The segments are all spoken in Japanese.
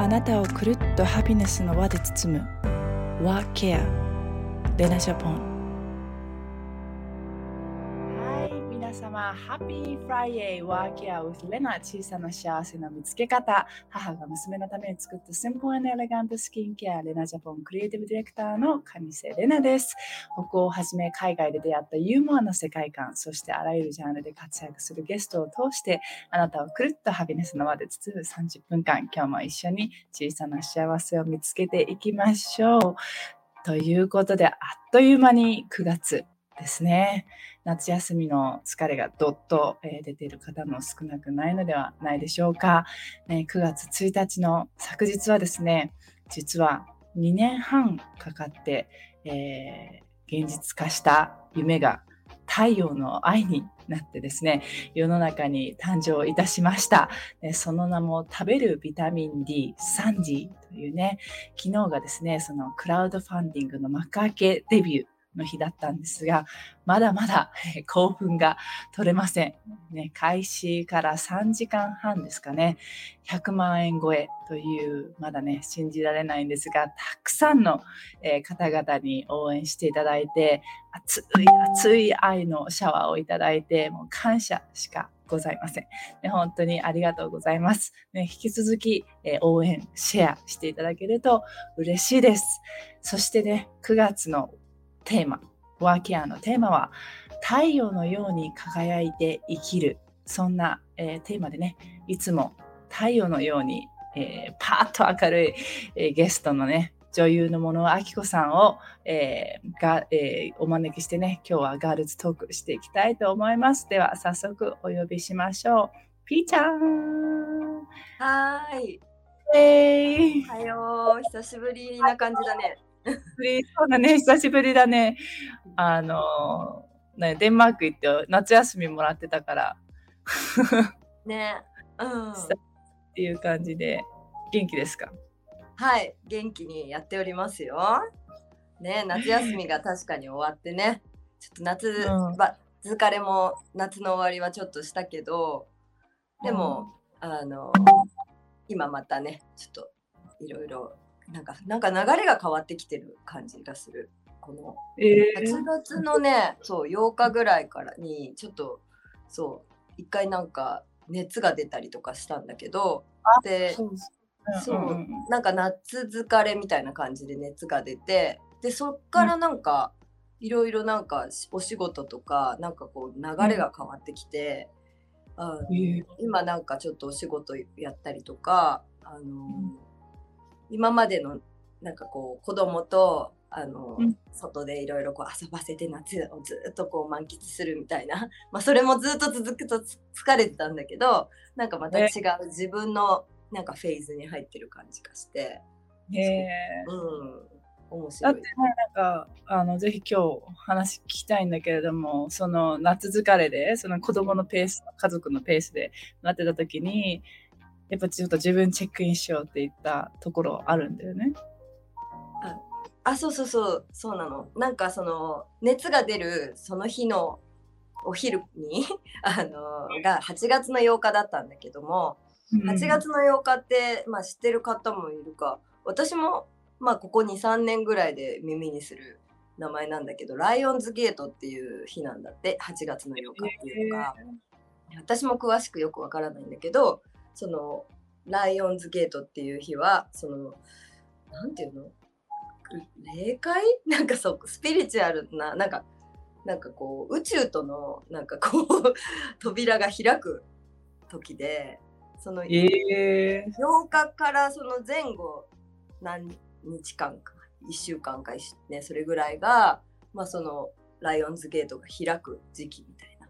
あなたをくるっとハピネスの輪で包む。ワーケアレナジャポン。ハッピーフライデーワーケア with レナ小さな幸せの見つけ方。母が娘のために作ったシンプルエレガントスキンケアレナジャポンクリエイティブディレクターの上瀬レナです。北欧をはじめ海外で出会ったユーモアの世界観そしてあらゆるジャンルで活躍するゲストを通してあなたをくるっとハピネスの輪で包む30分間。今日も一緒に小さな幸せを見つけていきましょう。ということで、あっという間に9月ですね。夏休みの疲れがどっと、え出ている方も少なくないのではないでしょうか。ね、9月1日の昨日はですね、実は2年半かかって、えー、現実化した夢が太陽の愛になってですね、世の中に誕生いたしました。その名も食べるビタミン D 3時というね、昨日がですね、そのクラウドファンディングの幕開けデビューの日だったんですが、まだまだ興奮が取れません。ね、開始から3時間半ですかね、100万円超えという、まだね、信じられないんですが、たくさんの、方々に応援していただいて、熱い熱い愛のシャワーをいただいて、もう感謝しかございません。ね、本当にありがとうございます。ね、引き続き、えー、応援、シェアしていただけると嬉しいです。そしてね、9月のテーマ、ワーケアのテーマは、太陽のように輝いて生きる。そんな、えー、テーマでね、いつも太陽のように、えー、パーッと明るい、えー、ゲストのね、女優の物尾明子さんを、えーがえー、お招きしてね、今日はガールズトークしていきたいと思います。では、早速お呼びしましょう。ピーちゃんはい。えー、おはよう。久しぶりな感じだね。そうだね、久しぶりだね。あの、ね、デンマーク行って夏休みもらってたから。ね。うん。っていう感じで、元気ですか？はい、元気にやっておりますよ。ね、夏休みが確かに終わってね、ちょっと夏、うん、疲れも夏の終わりはちょっとしたけど、でも、うん、あの、今またね、ちょっといろいろなんかなんか流れが変わってきてる感じがする。この8月のね、そう8日ぐらいからにちょっとそう一回なんか熱が出たりとかしたんだけどでそう、なんか夏疲れみたいな感じで熱が出てでそっからなんか、いろいろなんかお仕事とかなんかこう流れが変わってきて、うん、今なんかちょっとお仕事やったりとかあの、うん今までのなんかこう子供とあの、うん、外でいろいろ遊ばせて夏をずっとこう満喫するみたいな、まあ、それもずっと続くと疲れてたんだけどなんかまた違う自分のなんかフェーズに入ってる感じがして。へえ。うん。面白い。だってね、なんか、あの、ぜひ今日話聞きたいんだけれども、その夏疲れで、その子供のペース、家族のペースでなってた時に、やっぱちょっと自分チェックインしようって言ったところあるんだよね。あそうそうそう。そうなの。なんかその熱が出るその日のお昼に あのが8月の8日だったんだけども、8月の8日って、まあ、知ってる方もいるか。私も、まあ、ここ23年ぐらいで耳にする名前なんだけどライオンズゲートっていう日なんだって。8月の8日っていうのが、えー、私も詳しくよくわからないんだけどそのライオンズゲートっていう日はそのなんていうの？霊界？なんかそうスピリチュアルななんかなんかこう宇宙とのなんかこう 扉が開く時でその、8日からその前後何日間か1週間か、ね、それぐらいが、まあ、そのライオンズゲートが開く時期みたいな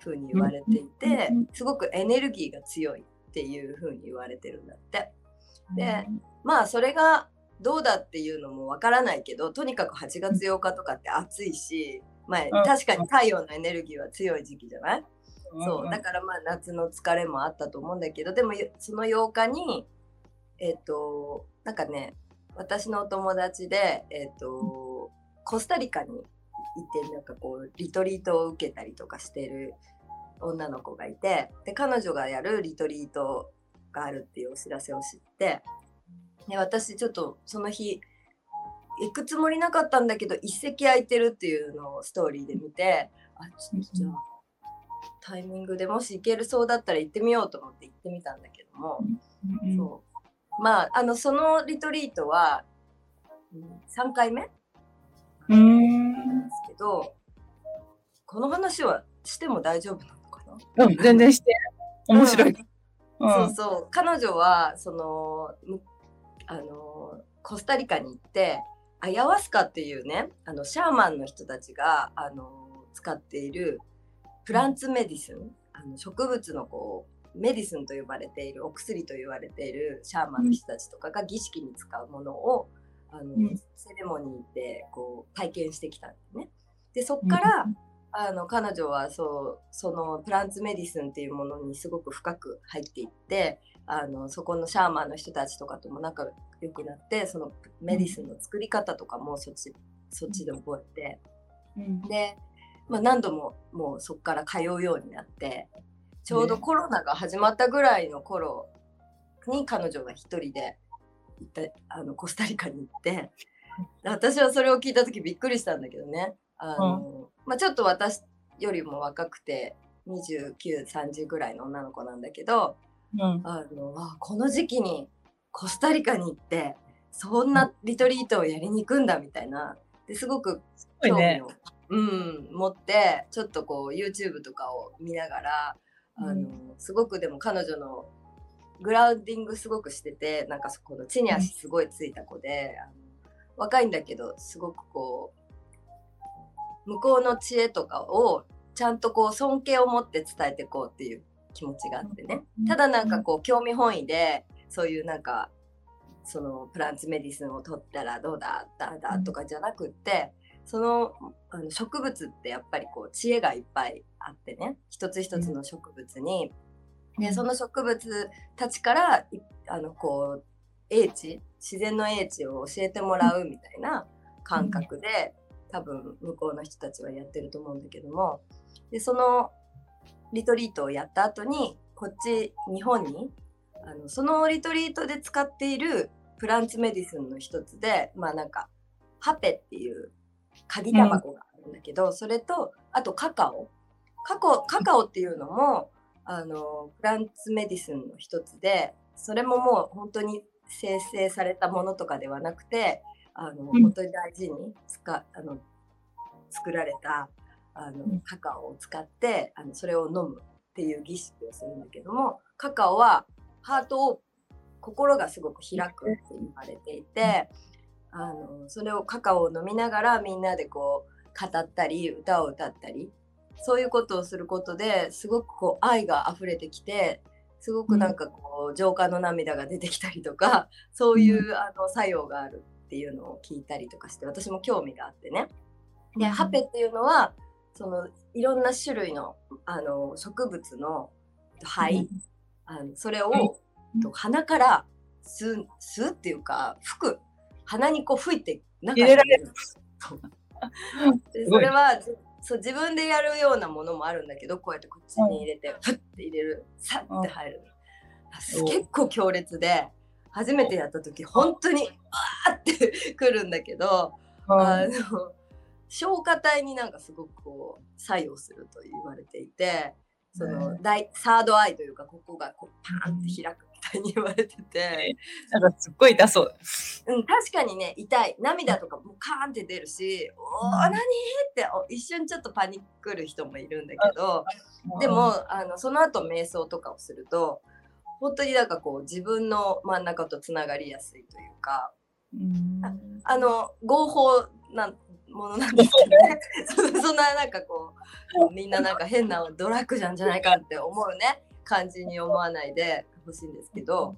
風に言われていてすごくエネルギーが強いっていう風に言われてるんだって。でまあそれがどうだっていうのもわからないけどとにかく8月8日とかって暑いし、まあ、確かに太陽のエネルギーは強い時期じゃない？そう。だからまあ夏の疲れもあったと思うんだけどでもその8日にえっ、ー、となんかね私のお友達で、えっ、ー、とコスタリカに行ってなんかこうリトリートを受けたりとかしてる女の子がいてで彼女がやるリトリートがあるっていうお知らせを知ってで私ちょっとその日行くつもりなかったんだけど一席空いてるっていうのをストーリーで見てあちょっとじゃあタイミングでもし行けるそうだったら行ってみようと思って行ってみたんだけども、うんそう。まああのそのリトリートは、うん、3回目うんですけどこの話はしても大丈夫なの？うん、全然して。面白い。うん。そうそう。彼女はそのむあのコスタリカに行ってアヤワスカっていうねあのシャーマンの人たちがあの使っているプランツメディスンあの植物のこうメディスンと呼ばれているお薬と言われているシャーマンの人たちとかが儀式に使うものをあの、うん。セレモニーでこう体験してきたんですね。でそっから、あの彼女はそうそのプランツメディスンっていうものにすごく深く入っていってあのそこのシャーマンの人たちとかとも仲良くなってそのメディスンの作り方とかもそっちそっちで覚えてうん。で、まあ、何度ももうそこから通うようになってちょうどコロナが始まったぐらいの頃に彼女が一人で行ったあのコスタリカに行って私はそれを聞いた時びっくりしたんだけどねあの、まあ、ちょっと私よりも若くて2930ぐらいの女の子なんだけどうん。あのあこの時期にコスタリカに行ってそんなリトリートをやりに行くんだみたいなですごく興味ねを、。うん、持ってちょっとこう YouTube とかを見ながらあの、すごくでも彼女のグラウンディングすごくしててなんかそこの地に足すごいついた子で、あの若いんだけどすごくこう向こうの知恵とかをちゃんとこう尊敬を持って伝えていこうっていう気持ちがあってね。うん。ただなんかこう興味本位でそういうなんかそのプランツメディスンを取ったらどうだだだとかじゃなくってそのあの植物ってやっぱりこう知恵がいっぱいあってね。一つ一つの植物に、でその植物たちからいあのこう英知自然の英知を教えてもらうみたいな感覚で、多分向こうの人たちはやってると思うんだけども。でそのリトリートをやった後にこっち日本にあのそのリトリートで使っているプランツメディスンの一つでまあなんかハペっていう鍵タバコがあるんだけど、それとあとカカオ。カカオカカオっていうのもあのプランツメディスンの一つでそれももう本当に生成されたものとかではなくてあの、うん。本当に大事に使あの作られたあのうん。カカオを使ってあのそれを飲むっていう儀式をするんだけどもカカオはハートを心がすごく開くって言われていてあのそれをカカオを飲みながらみんなでこう語ったり歌を歌ったりそういうことをすることですごくこう愛が溢れてきてすごくなんかこう浄化の涙が出てきたりとかそういうあの作用があるっていうのを聞いたりとかして私も興味があってね。でハペっていうのはそのいろんな種類のあの植物の灰、あのそれを、うん。と鼻から吸う吸うっていうか吹く。鼻にこう吹いて中入れられる。それはじそう自分でやるようなものもあるんだけどこうやってこっちに入れてふって入れる。さって入る。うん。結構強烈で初めてやった時本当にあーってくるんだけどあの消化体になんかすごくこう作用すると言われていてその大サードアイというかここがこうパーンって開くみたいに言われてて、なんかすっごい痛そう。うん、確かにね痛い。涙とかもカーンって出るし「おーうん。何?」ってお一瞬ちょっとパニックる人もいるんだけどでもあのその後瞑想とかをすると本当になんかこう自分の真ん中とつながりやすいというかうん、あの合法なものなんですけどね。そそんななんかこうみんななんか変なドラッグじゃんじゃないかって思うね。感じに思わないでほしいんですけど。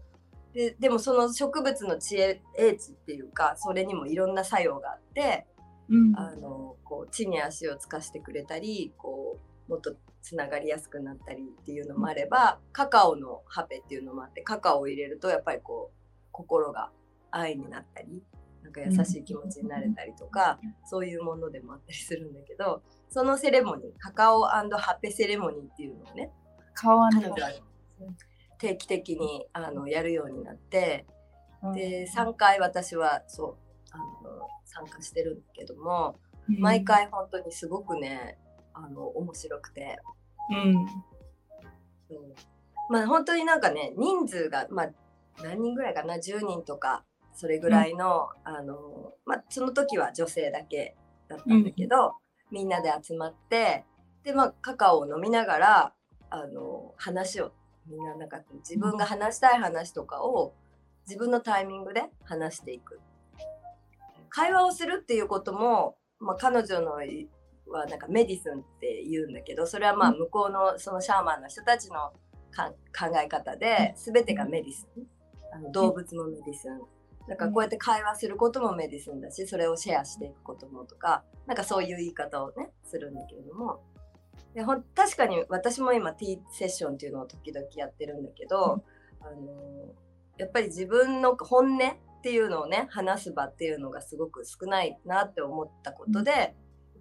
ででもその植物の知恵英知っていうかそれにもいろんな作用があってうん。あのこう地に足をつかしてくれたりこうもっとつながりやすくなったりっていうのもあればカカオのハペっていうのもあってカカオを入れるとやっぱりこう心が愛になったりなんか優しい気持ちになれたりとか、そういうものでもあったりするんだけどそのセレモニーカカオハペセレモニーっていうのをね定期的にあのやるようになってで3回私はそうあの参加してるんだけども、毎回本当にすごくねあの面白くて、うん、う。ん、まあ本当になんかね人数が、まあ、何人ぐらいかな？10人とかそれぐらいのうん、あのまあ、その時は女性だけだったんだけど、みんなで集まってで、まあ、カカオを飲みながらあの話をみんななんか自分が話したい話とかを自分のタイミングで話していく。会話をするっていうことも、まあ、彼女のはなんかメディスンって言うんだけどそれはまあ向こうのそのシャーマンの人たちの考え方で全てがメディスン。あの動物もメディスン。だからこうやって会話することもメディスンだしそれをシェアしていくこともとかなんかそういう言い方をねするんだけれども。でほん確かに私も今 T セッションっていうのを時々やってるんだけど、あのやっぱり自分の本音っていうのをね話す場っていうのがすごく少ないなって思ったことで、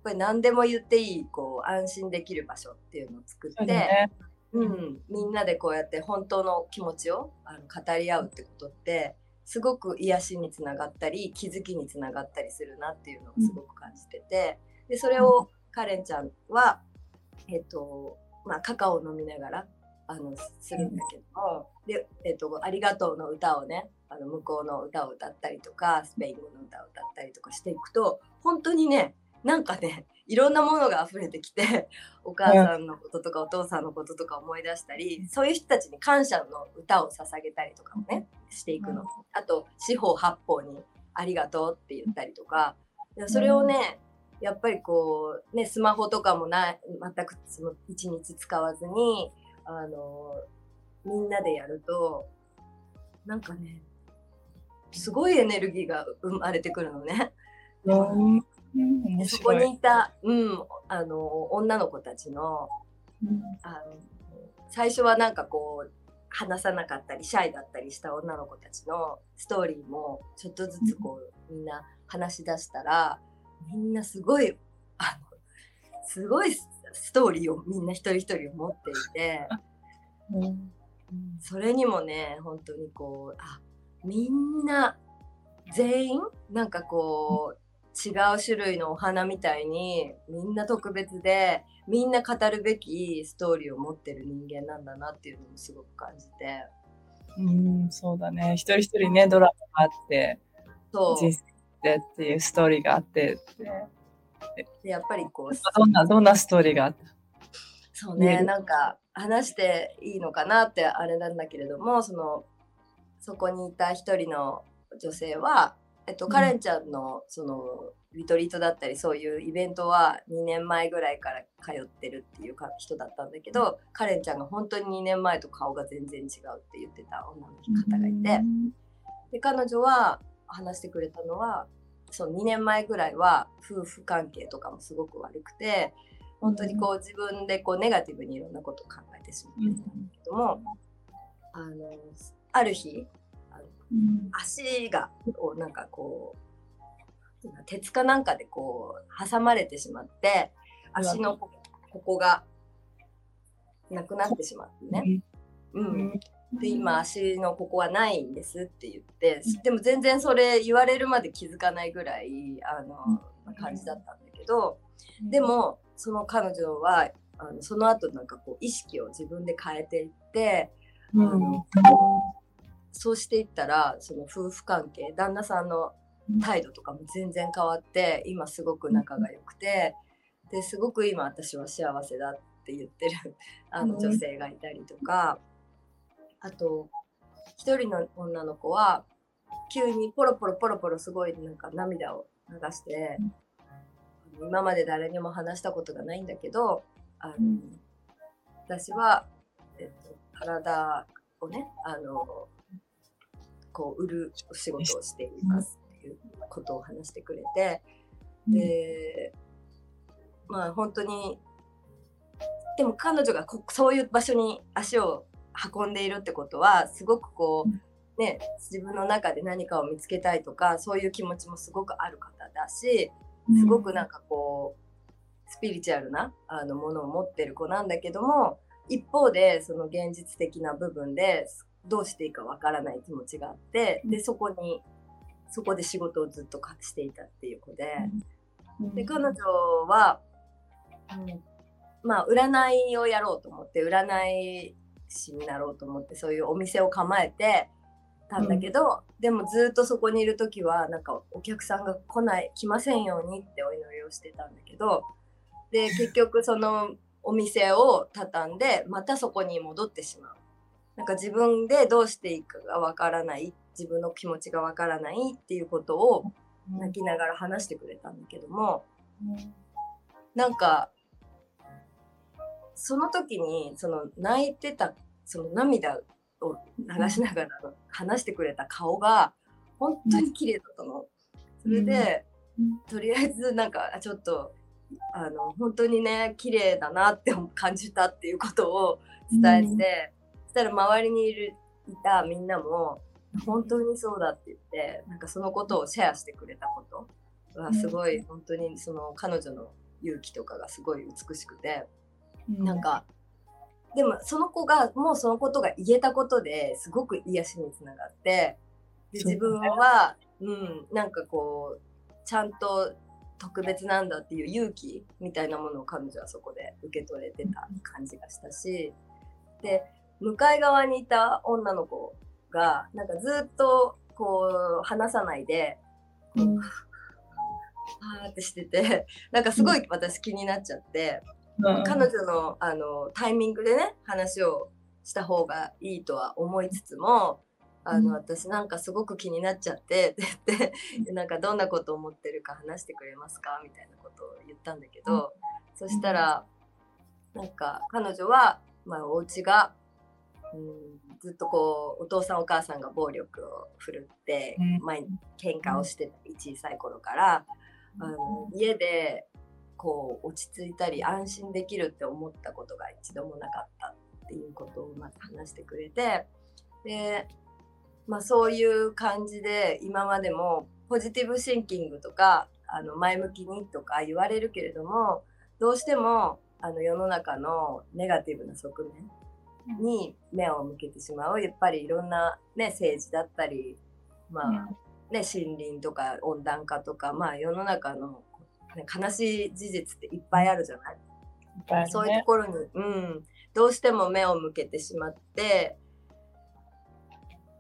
ぱり何でも言っていいこう安心できる場所っていうのを作って、ね、うん、みんなでこうやって本当の気持ちをあの語り合うってことってすごく癒しにつながったり気づきにつながったりするなっていうのをすごく感じててでそれをカレンちゃんはえっとまあ、カカオを飲みながらあのするんだけども、で、えっと、ありがとうの歌をねあの向こうの歌を歌ったりとかスペイン語の歌を歌ったりとかしていくと本当にねなんかねいろんなものが溢れてきて お母さんのこととかお父さんのこととか思い出したりそういう人たちに感謝の歌を捧げたりとかもねしていくの。あと四方八方にありがとうって言ったりとかそれをねやっぱりこうねスマホとかもない全くその一日使わずにあのみんなでやるとなんかねすごいエネルギーが生まれてくるのね。そこにいた、うん、あの女の子たちの,、あの最初はなんかこう話さなかったりシャイだったりした女の子たちのストーリーもちょっとずつこうみんな話し出したらみんなすごいあのすごいストーリーをみんな一人一人持っていて、うん、それにもね本当にこうあみんな全員なんかこう違う種類のお花みたいにみんな特別でみんな語るべきストーリーを持ってる人間なんだなっていうのもすごく感じて。うんそうだね。一人一人ねドラマがあってそう。人生でっていうストーリーがあって。でやっぱりこうどんなどんなストーリーがあった？そうねなんか話していいのかなってあれなんだけれどもそのそこにいた一人の女性はえっと、カレンちゃんのそのリトリートだったりそういうイベントは2年前ぐらいから通ってるっていうか人だったんだけど、カレンちゃんが本当に2年前と顔が全然違うって言ってた女の方がいて、で彼女は話してくれたのはその2年前ぐらいは夫婦関係とかもすごく悪くて本当にこう自分でこうネガティブにいろんなことを考えてしまってたんだけども、あのある日足がこうなんかこう鉄かなんかでこう挟まれてしまって足のここがなくなってしまってね。うん、で今足のここはないんですって言ってでも全然それ言われるまで気づかないぐらいあの感じだったんだけどでもその彼女はあのその後なんかこう意識を自分で変えていって、あのそうしていったらその夫婦関係旦那さんの態度とかも全然変わって今すごく仲が良くてですごく今私は幸せだって言ってるあの女性がいたりとかあと一人の女の子は急にポロポロポロポロすごいなんか涙を流して今まで誰にも話したことがないんだけどあの私は、えっと、体をねあのこう売るお仕事をしていますっていうことを話してくれて、でまあ本当にでも彼女がこそういう場所に足を運んでいるってことはすごくこうね自分の中で何かを見つけたいとかそういう気持ちもすごくある方だしすごくなんかこうスピリチュアルなあのものを持ってる子なんだけども一方でその現実的な部分でどうしていいかわからない気持ちがあってでそこにそこで仕事をずっとしていたっていう子で、で彼女は、うん、まあ占いをやろうと思って占い師になろうと思ってそういうお店を構えてたんだけど、うん、でもずっとそこにいる時はなんかお客さんが来ない来ませんようにってお祈りをしてたんだけどで結局そのお店を畳んでまたそこに戻ってしまう。なんか自分でどうしていいかがわからない自分の気持ちがわからないっていうことを泣きながら話してくれたんだけども、なんかその時にその泣いてたその涙を流しながら話してくれた顔が本当に綺麗だったの。それで、とりあえずなんかちょっとあの本当にね綺麗だなって感じたっていうことを伝えて、したら周りにいるいたみんなも本当にそうだって言ってなんかそのことをシェアしてくれたこと。がすごい本当にその彼女の勇気とかがすごい美しくて、なんかでもその子がもうそのことが言えたことですごく癒しにつながってで自分は、うん、なんかこうちゃんと特別なんだっていう勇気みたいなものを彼女はそこで受け取れてた感じがしたしで向かい側にいた女の子がなんかずっとこう話さないで、うん、はーってしててなんかすごい私気になっちゃって、うん、彼女のあのタイミングでね話をした方がいいとは思いつつもあの、私なんかすごく気になっちゃってって言ってなんかどんなことを思ってるか話してくれますか？みたいなことを言ったんだけど、そしたらなんか彼女は、まあ、お家がうん、ずっとこうお父さんお母さんが暴力を振るって前に喧嘩をしてた小さい頃から。あの家でこう落ち着いたり安心できるって思ったことが一度もなかったっていうことをまず話してくれてで、まあ、そういう感じで今までもポジティブシンキングとかあの前向きにとか言われるけれどもどうしてもあの世の中のネガティブな側面に目を向けてしまう。やっぱりいろんな、ね、政治だったり、まあね、森林とか温暖化とか、まあ、世の中の、ね、悲しい事実っていっぱいあるじゃない、ね、そういうところに、うん、どうしても目を向けてしまって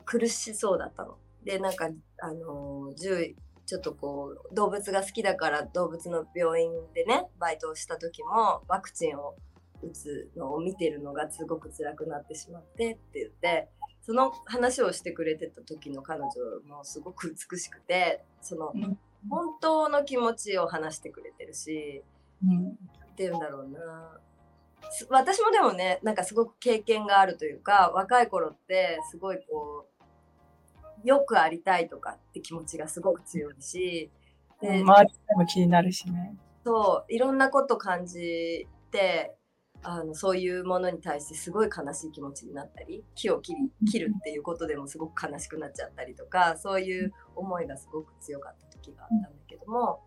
苦しそうだったの。でなんかあの獣ちょっとこう動物が好きだから動物の病院でねバイトをした時もワクチンを打つのを見てるのがすごく辛くなってしまってって言ってその話をしてくれてた時の彼女もすごく美しくてその本当の気持ちを話してくれてるし、うん、っていうんだろうな。私もでもねなんかすごく経験があるというか若い頃ってすごいこうよくありたいとかって気持ちがすごく強いしで周りでも気になるしね。そういろんなこと感じてあのそういうものに対してすごい悲しい気持ちになったり木を切り切るっていうことでもすごく悲しくなっちゃったりとかそういう思いがすごく強かった時があったんだけども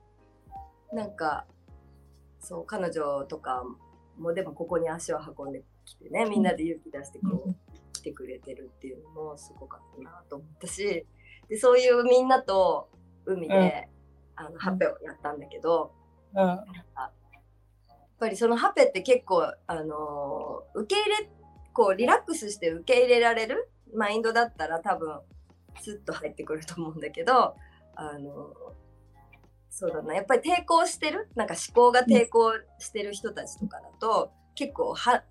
なんかそう彼女とかもでもここに足を運んできてねみんなで勇気出してこう来てくれてるっていうのもすごかったなと思ったしでそういうみんなと海で、あのハッペをやったんだけど、うん、ぱりそのハペって結構、あのー、受け入れこうリラックスして受け入れられるマインドだったら多分スッと入ってくると思うんだけど、あのー、そうだな。やっぱり抵抗してる？なんか思考が抵抗してる人たちとかだと結構は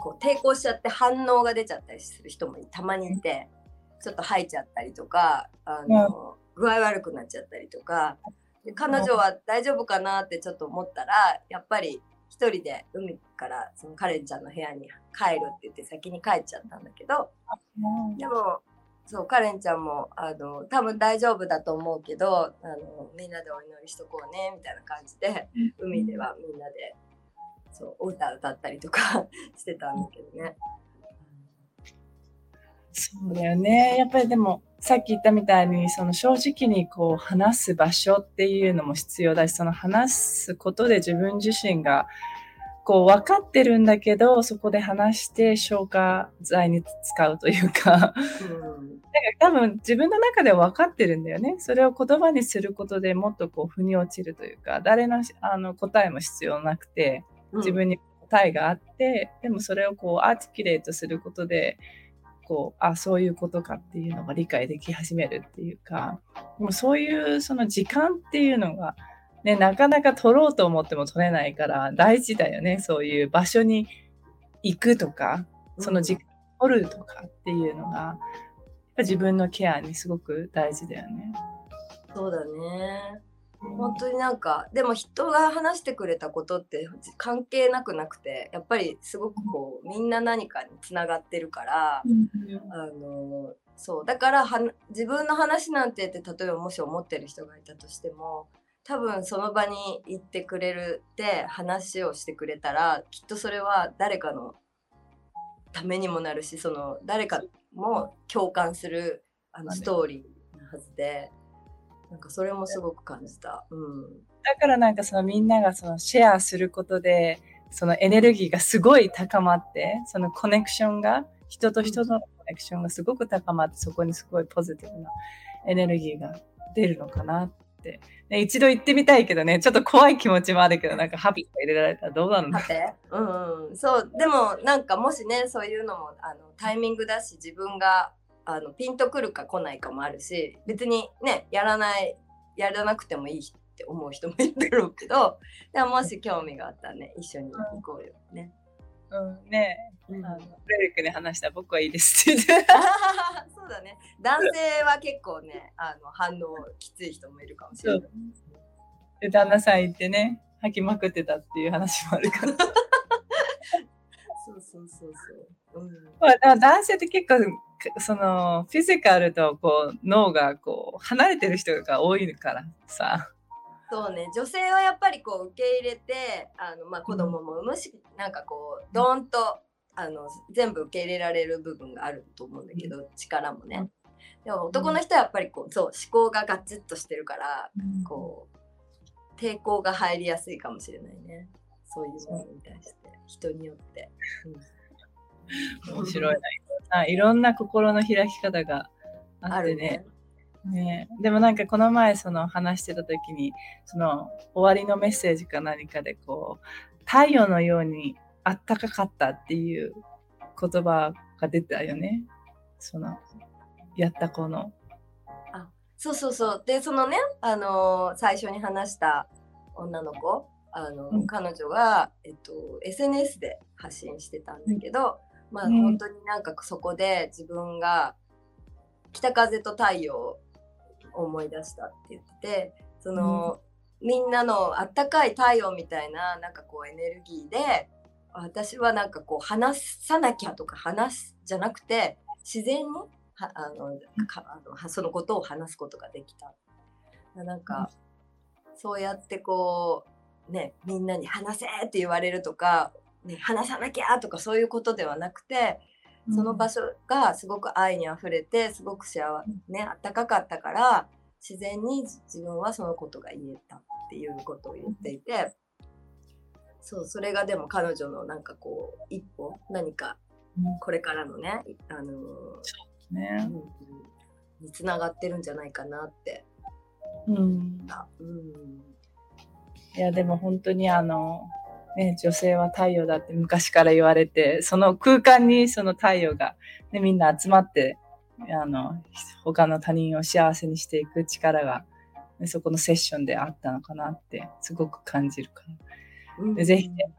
こう抵抗しちゃって反応が出ちゃったりする人もたまにいてちょっと吐いちゃったりとか、あのー、具合悪くなっちゃったりとか。で彼女は大丈夫かなってちょっと思ったらやっぱり一人で海からそのカレンちゃんの部屋に帰るって言って先に帰っちゃったんだけど、でもそうカレンちゃんもあの多分大丈夫だと思うけどあのみんなでお祈りしとこうねみたいな感じで海ではみんなでそうお歌歌ったりとか してたんだけどね。そうだよね。やっぱりでも、さっき言ったみたいに、その正直にこう話す場所っていうのも必要だし、その話すことで自分自身がこう分かってるんだけど、そこで話して消化剤に使うというか、うん多分自分の中では分かってるんだよね。それを言葉にすることでもっとこう腑に落ちるというか、誰のあの答えも必要なくて、自分に答えがあって、うん、でもそれをこうアーティキュレートすることで、こう、あ、そういうことかっていうのが理解でき始めるっていうか、でもそういうその時間っていうのが、ね、なかなか取ろうと思っても取れないから大事だよね。そういう場所に行くとか、その時間取るとかっていうのが、自分のケアにすごく大事だよね。そうだね。本当になんかでも人が話してくれたことって関係なくなくてやっぱりすごくこうみんな何かにつながってるから、うん、あのそうだからは自分の話なんてって例えばもし思ってる人がいたとしても多分その場に行ってくれるって話をしてくれたらきっとそれは誰かのためにもなるしその誰かも共感するあのストーリーなはずで。なんかそれもすごく感じた。うん、だからなんかそのみんながそのシェアすることでそのエネルギーがすごい高まってそのコネクションが人と人とのコネクションがすごく高まってそこにすごいポジティブなエネルギーが出るのかなって、ね、一度行ってみたいけどねちょっと怖い気持ちもあるけどなんかハピが入れられたらどうなるの？うん、うん、そうでもなんかもしねそういうのもあのタイミングだし自分があのピンとくるか来ないかもあるし別にねやらないやらなくてもいいって思う人もいるだろうけど でももし興味があったらね一緒に行こうよね。うん、ねえ、うん、あのレリックに話した僕はいいですって そうだね男性は結構ねあの反応きつい人もいるかもしれない。で旦那さん行ってね吐きまくってたっていう話もあるから。そうそうそうそう。うん、まあ、男性って結構そのフィジカルとこう脳がこう離れてる人が多いからさ。そうね。女性はやっぱりこう受け入れてあの、まあ、子供も産むし、うん、なんかこうドーンとあの全部受け入れられる部分があると思うんだけど、うん、力もね。でも男の人はやっぱりこうそう思考がガチッとしてるから、うん、こう抵抗が入りやすいかもしれないね。そういうものに対して人によって。面白いなあいろんな心の開き方があってね。ね、でもなんかこの前その話してた時にその終わりのメッセージか何かでこう太陽のようにあったかかったっていう言葉が出たよね。そのやった子の。あそうそうそう。でそのねあのー、最初に話した女の子あの、うん、彼女が、えっと、SNS で発信してたんだけど、まあ、本当になんかそこで自分が北風と太陽を思い出したって言っててその、うん、みんなのあったかい太陽みたいななんかこうエネルギーで私はなんかこう話さなきゃとか話すじゃなくて自然にはあのかあのそのことを話すことができた。なんか、うん、そうやってこうねみんなに話せって言われるとかね、話さなきゃとかそういうことではなくてその場所がすごく愛にあふれてすごく幸せねあったかかったから自然に自分はそのことが言えたっていうことを言っていてそうそれがでも彼女のなんかこう一歩何かこれからのねあのね、うん、につながってるんじゃないかなって。うん、うん、いやでも本当にあのね、女性は太陽だって昔から言われて、その空間にその太陽が、ね、みんな集まって、あの、他の他人を幸せにしていく力が、ね、そこのセッションであったのかなってすごく感じるから。でぜひ、ね、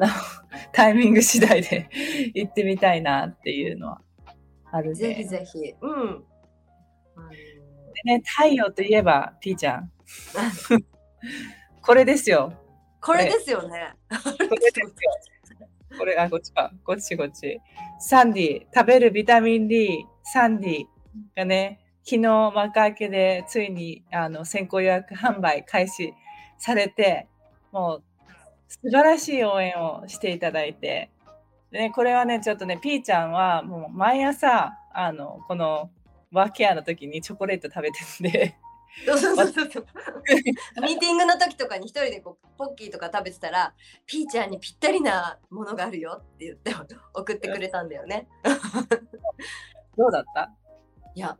あの、タイミング次第で 行ってみたいなっていうのはあるぜひぜひ。うん。でね、太陽といえば、ピーちゃん。これですよ。これですよね。これあ、こっちか。こっちこっち。サンディ、食べるビタミン D、サンディがね、昨日幕開けでついにあの先行予約販売開始されて、もう素晴らしい応援をしていただいて、でね、これはね、ちょっとね、ピーちゃんはもう毎朝、あの、このワーケアの時にチョコレート食べてるんで、そうそうそうそう。ミーティングの時とかに一人でこうポッキーとか食べてたら、ピーちゃんにぴったりなものがあるよって言って送ってくれたんだよね。どうだった？いや、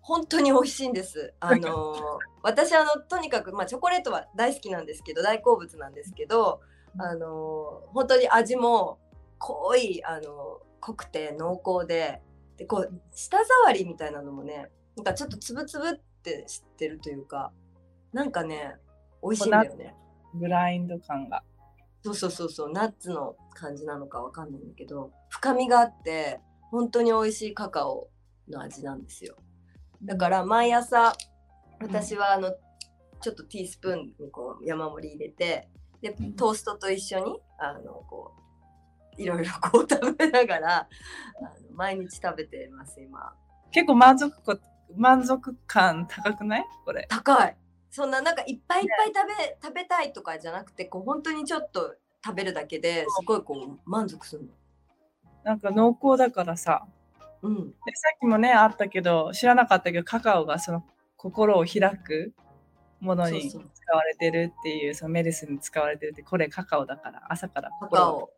本当に美味しいんです。あのー 私あのとにかくまあチョコレートは大好きなんですけど、大好物なんですけど、あのー本当に味も濃いあの濃くて濃厚で、でこう舌触りみたいなのもね、なんかちょっとつぶつぶって知ってるというか、なんかね美味しいんだよね。グラインド感が。そうそうそうそうナッツの感じなのかわかんないんだけど深みがあって本当に美味しいカカオの味なんですよ。だから毎朝私はあのちょっとティースプーンにこう山盛り入れてでうん。トーストと一緒にあのこういろいろこう食べながらあの毎日食べてます今。結構満足こ満足感高くない？これ。高い。そんななんかいっぱいいっぱい食べ,、食べたいとかじゃなくてこう本当にちょっと食べるだけですごいこう満足するの。なんか濃厚だからさ。うん。でさっきもねあったけど知らなかったけどカカオがその心を開くものに使われてるっていうそのメディスンに使われてるってこれカカオだから朝からカカオ。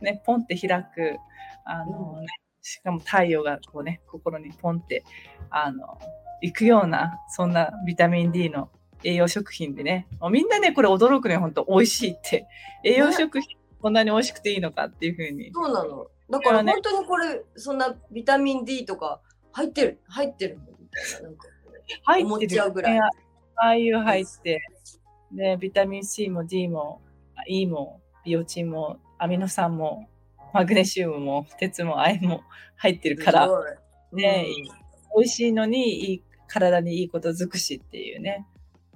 ねポンって開くあの、うん。ねしかも太陽がこうね心にポンってあの行くようなそんなビタミン D の栄養食品でねもうみんなねこれ驚くね本当美味しいって。栄養食品こんなに美味しくていいのかっていうふうに。そうなの。だから本当にこれそんなビタミン D とか入ってる入ってるの？みたいななんか思って入っるちゃうぐらい。ねああいう入ってでビタミン C も D も E もビオチンもアミノ酸もマグネシウムも鉄も亜鉛も入ってるから。ねうん。美味しいのにいい体にいいこと尽くしっていうね。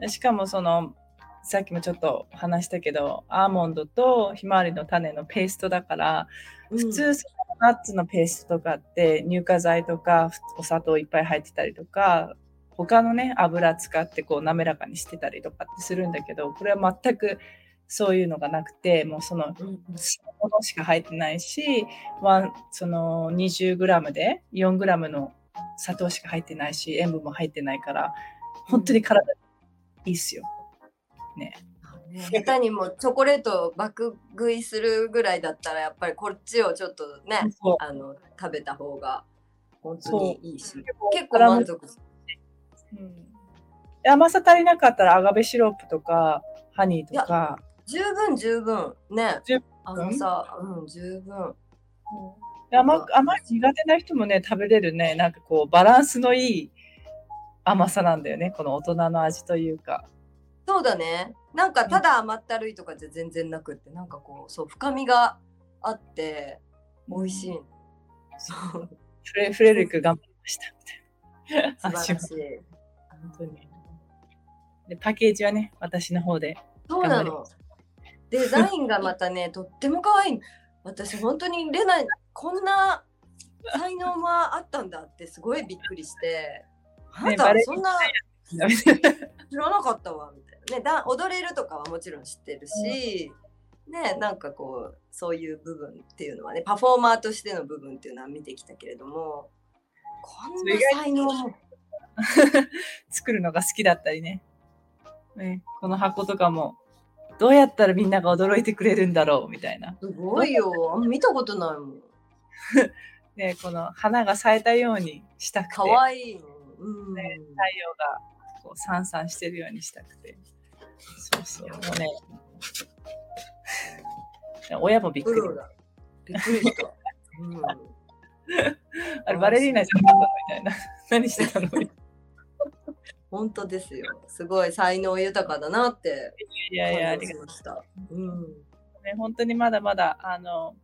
しかもそのさっきもちょっと話したけどアーモンドとひまわりの種のペーストだから普通そのナッツのペーストとかって乳化剤とかお砂糖いっぱい入ってたりとか他のね油使ってこう滑らかにしてたりとかってするんだけどこれは全くそういうのがなくてもうそのものしか入ってないしワンその 20g で 4g の砂糖しか入ってないし塩分も入ってないから本当に体にいいっすよ。ね。ね下手にもチョコレートを爆食いするぐらいだったらやっぱりこっちをちょっとねあの食べた方が本当にいいし。結結構満足。するうん。で甘さ足りなかったらアガベシロップとかハニーとか十分十分。ね。十分？甘さうん十分。で甘甘い苦手な人もね食べれるね。なんかこうバランスのいい甘さなんだよね。この大人の味というか。そうだね。なんかただ甘ったるいとかじゃ全然なくって。なんかこうそう深みがあって美味しい、そう。フレフレリック頑張りました。みたいな。素晴らしい。本当に。でパッケージはね私の方でそうなのデザインがまたね とっても可愛い。私本当にレナこんな才能もあったんだってすごいびっくりして。あなたそんな知らなかったわみたいな。ねだ踊れるとかはもちろん知ってるし、ねなんかこうそういう部分っていうのはねパフォーマーとしての部分っていうのは見てきたけれどもこんな才能も。作るのが好きだったりね。ねこの箱とかもどうやったらみんなが驚いてくれるんだろうみたいな。すごいよ。見たことないもん。ねこの花が咲いたようにしたくて。可愛いの、うん。ね太陽がこうさんさんしてるようにしたくて。そうそう。もうね。親もびっくり。びっくりした、うん。あれバレリーナじゃなかったのみたいな。何してたのい本当ですよ。すごい才能豊かだなってやいやあ感りがとうじました。うん。ね、本当にまだまだ、あの、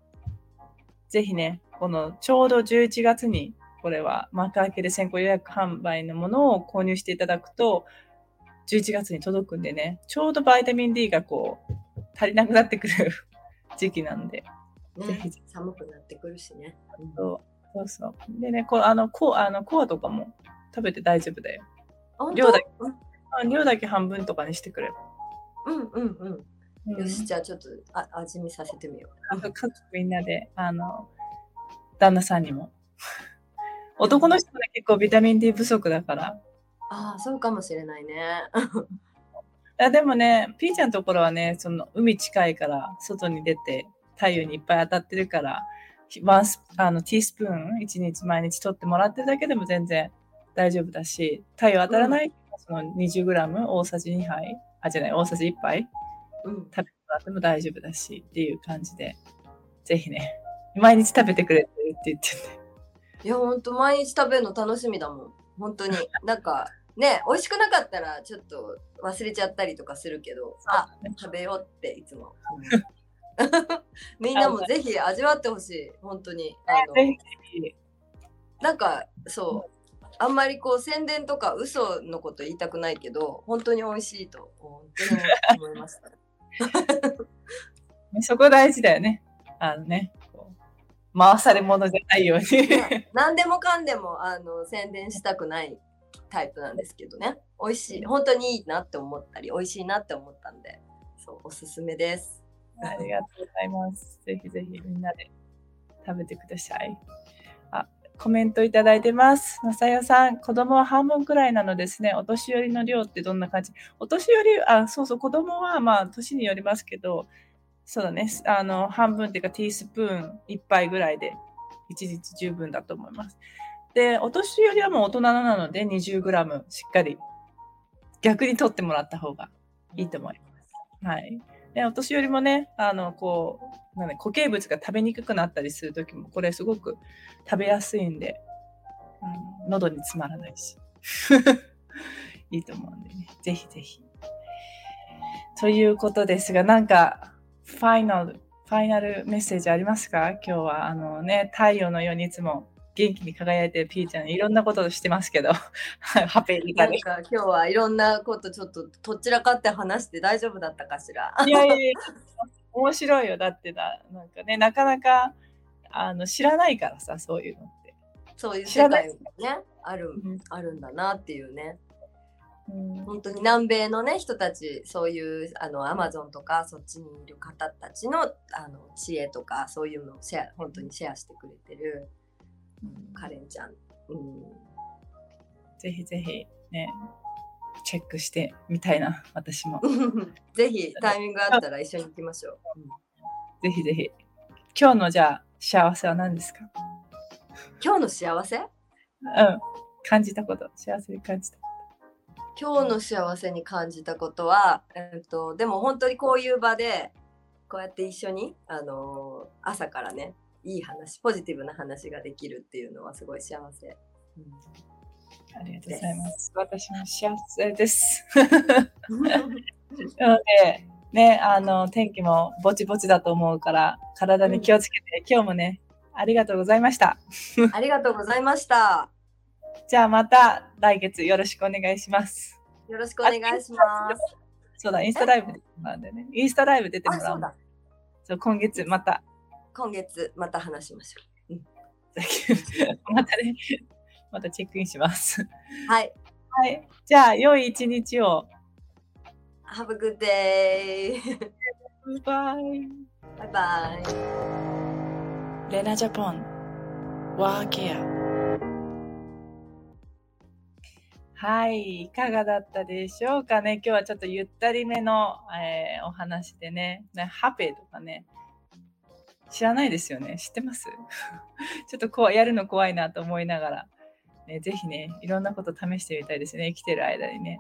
ぜひね、このちょうど11月に、これは幕開けで先行予約販売のものを購入していただくと、11月に届くんでね、ちょうどバイタミン D がこう、足りなくなってくる 時期なんで、ぜねひ、寒くなってくるしね。うんそうそうそう。でね、こうあのコあのコアとかも食べて大丈夫だよ。量だけあ量だけ半分とかにしてくれば。うんうんうん。うんよし、じゃあちょっとあ味見させてみよあと家族みんなで、あの、旦那さんにも。男の人は結構ビタミン D 不足だから、ああ、そうかもしれないね。あでもね、ピーちゃんのところはね、その海近いから、外に出て太陽にいっぱい当たってるから、ワンスあのティースプーン1日毎日取ってもらってるだけでも全然大丈夫だし、太陽当たらない、その 20g 大さじ2杯、あ、じゃない、大さじ1杯？うん。食べてもらっても大丈夫だしっていう感じで、ぜひね、毎日食べてくれてるって言ってて。いや、ほんと毎日食べるの楽しみだもん。本当に。なんか、ね、美味しくなかったらちょっと忘れちゃったりとかするけど、あ、食べようっていつも。うんみんなもぜひ味わってほしい。本当に。あの なんか、そう。あんまりこう宣伝とか嘘のこと言いたくないけど、本当に美味しいと本当に思いました。ね そこ大事だよね。あのね、回され物じゃないように。何でもかんでもあの宣伝したくないタイプなんですけどね。美味しい。本当にいいなって思ったり、美味しいなって思ったんで、そう、おすすめです。ありがとうございます。ぜひぜひみんなで食べてください。コメントいただいてます。まさよさん、子供は半分くらいなのですね。お年寄りの量ってどんな感じ？お年寄り、あ、そうそう、子供はまあ年によりますけど、そうだね。あの、半分っていうかティースプーン1杯ぐらいで一日十分だと思います。で、お年寄りはもう大人なので 20g しっかり逆に取ってもらった方がいいと思います。はい。でお年寄りもね、あの、こう、なん固形物が食べにくくなったりするときも、これすごく食べやすいんで、うん、喉に詰まらないし。いいと思うんでね。ぜひぜひ。ということですが、なんか、ファイナル、ファイナルメッセージありますか？今日は、あのね、太陽のようにいつも元気に輝いてるピーちゃん、いろんなことをしてますけど、ハペリカで。なんか今日はいろんなことちょっととっちらかって話して大丈夫だったかしら？いやいやいや、面白いよ。だってだ、なんかね、なかなかあの知らないからさ、そういうのって。そういう世知らない界がね、あるうんあるんだなっていうね。うん本当に南米のね人たちそういうあのアマゾンとかそっちにいる方たちのあの知恵とかそういうのをシェア本当にシェアしてくれてる、うんカレンちゃん、うん、ぜひぜひね、チェックしてみたいな、私も。ぜひタイミングあったら一緒に行きましょう、うんぜひぜひ。今日のじゃあ幸せは何ですか？今日の幸せ？うん。感じたこと、幸せに感じた。今日の幸せに感じたことは、えっとでも本当にこういう場でこうやって一緒に、あのー朝からねいい話ポジティブな話ができるっていうのはすごい幸せ。うんありがとうございます。私も幸せです。う んなので、ね、あの、天気もぼちぼちだと思うから、体に気をつけて、今日もね、ありがとうございました。ありがとうございました。じゃあまた来月よろしくお願いします。よろしくお願いします。そうだ、インスタライブ出てもらうんでね。インスタライブ出てもあ、らそう。そう今月また。今月また話しましょ またね、またチェックインします。う。はい。はい。じゃあ、良い一日を。Have a good day. バイ。バイバイ。レナジャポン、ワーケア。はい、いかがだったでしょうかね。今日はちょっとゆったりめの、えーお話でねね、ハペとかね、知らないですよね。知ってます？ちょっとこうやるの怖いなと思いながら、ね、ぜひね、いろんなこと試してみたいですね。生きてる間にね。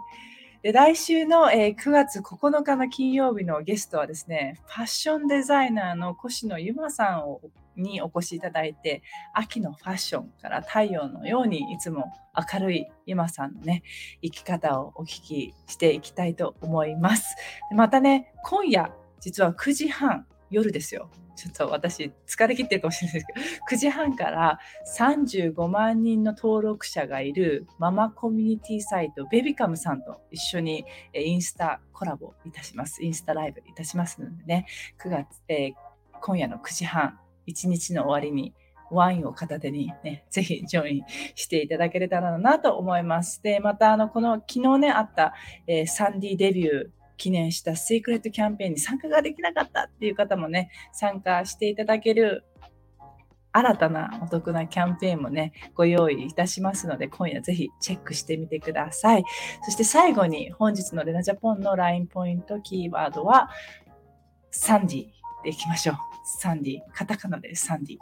で来週の、えー9月9日の金曜日のゲストはですね、ファッションデザイナーの越野由真さんをにお越しいただいて、秋のファッションから太陽のようにいつも明るい由真さんのね、生き方をお聞きしていきたいと思います。またね、今夜、実は9時半、夜ですよ。ちょっと私、疲れ切ってるかもしれないですけど、9時半から35万人の登録者がいるママコミュニティサイト、ベビカムさんと一緒にインスタコラボいたします。インスタライブいたしますのでね、9月、えー今夜の9時半、一日の終わりにワインを片手にね、ぜひジョインしていただけれたらなと思います。で、また、あの、この昨日ね、あった、えーサンディデビュー記念したシークレットキャンペーンに参加ができなかったっていう方もね、参加していただける新たなお得なキャンペーンもね、ご用意いたしますので、今夜ぜひチェックしてみてください。そして最後に本日のレナジャポンの LINE ポイントキーワードは、サンディでいきましょう。サンディ。カタカナでサンディ。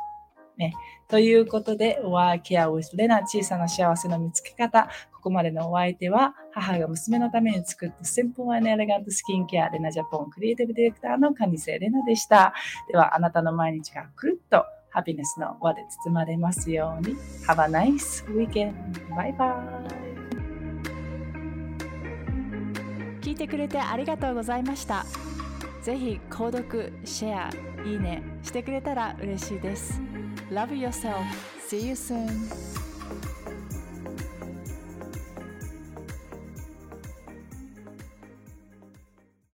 ね。ということで、ワーケアウィスレナ小さな幸せの見つけ方。ここまでのお相手は、母が娘のために作ったシンプルエレガントスキンケア、レナジャポンクリエイティブディレクターのカニセレナでした。では、あなたの毎日がくるっとハピネスの輪で包まれますように。Have a nice weekend. バイバイ。聞いてくれてありがとうございました。ぜひ購読、シェア、いいねしてくれたら嬉しいです。Love yourself. See you soon.